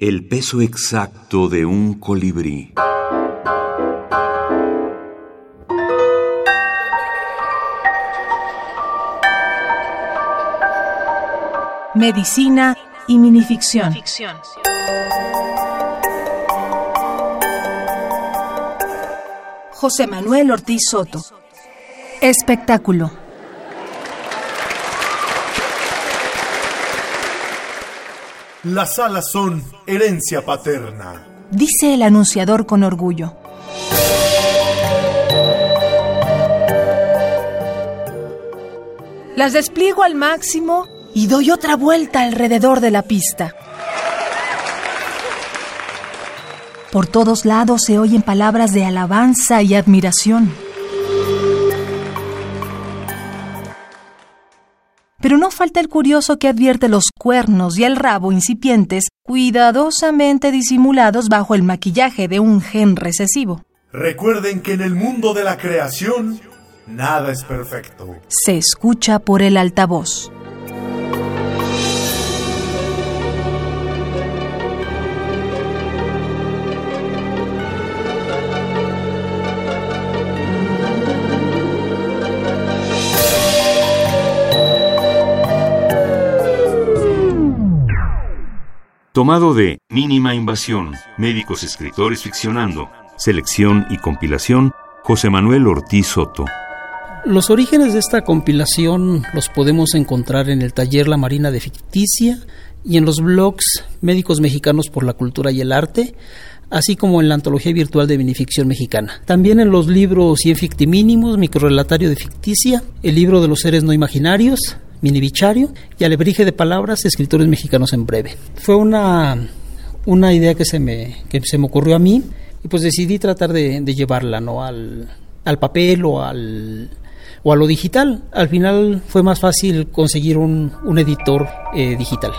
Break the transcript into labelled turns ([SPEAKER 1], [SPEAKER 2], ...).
[SPEAKER 1] El peso exacto de un colibrí.
[SPEAKER 2] Medicina y minificción. José Manuel Ortiz Soto. Espectáculo.
[SPEAKER 3] Las alas son herencia paterna.
[SPEAKER 2] Dice el anunciador con orgullo. Las despliego al máximo y doy otra vuelta alrededor de la pista. Por todos lados se oyen palabras de alabanza y admiración. Pero no falta el curioso que advierte los cuernos y el rabo incipientes, cuidadosamente disimulados bajo el maquillaje de un gen recesivo.
[SPEAKER 3] Recuerden que en el mundo de la creación, nada es perfecto.
[SPEAKER 2] Se escucha por el altavoz.
[SPEAKER 1] Tomado de Mínima Invasión, Médicos Escritores Ficcionando, Selección y Compilación, José Manuel Ortiz Soto.
[SPEAKER 4] Los orígenes de esta compilación los podemos encontrar en el taller La Marina de Ficticia y en los blogs Médicos Mexicanos por la Cultura y el Arte, así como en la antología virtual de minificción mexicana. También en los libros Cien Fictimínimos, Microrelatario de Ficticia, el libro de los seres no imaginarios, Minibichario y Alebrije de Palabras, Escritores Mexicanos en Breve. Fue una, una idea que se, me, que se me ocurrió a mí y pues decidí tratar de, de llevarla ¿no? al, al papel o al, o a lo digital. Al final fue más fácil conseguir un, un editor eh, digital.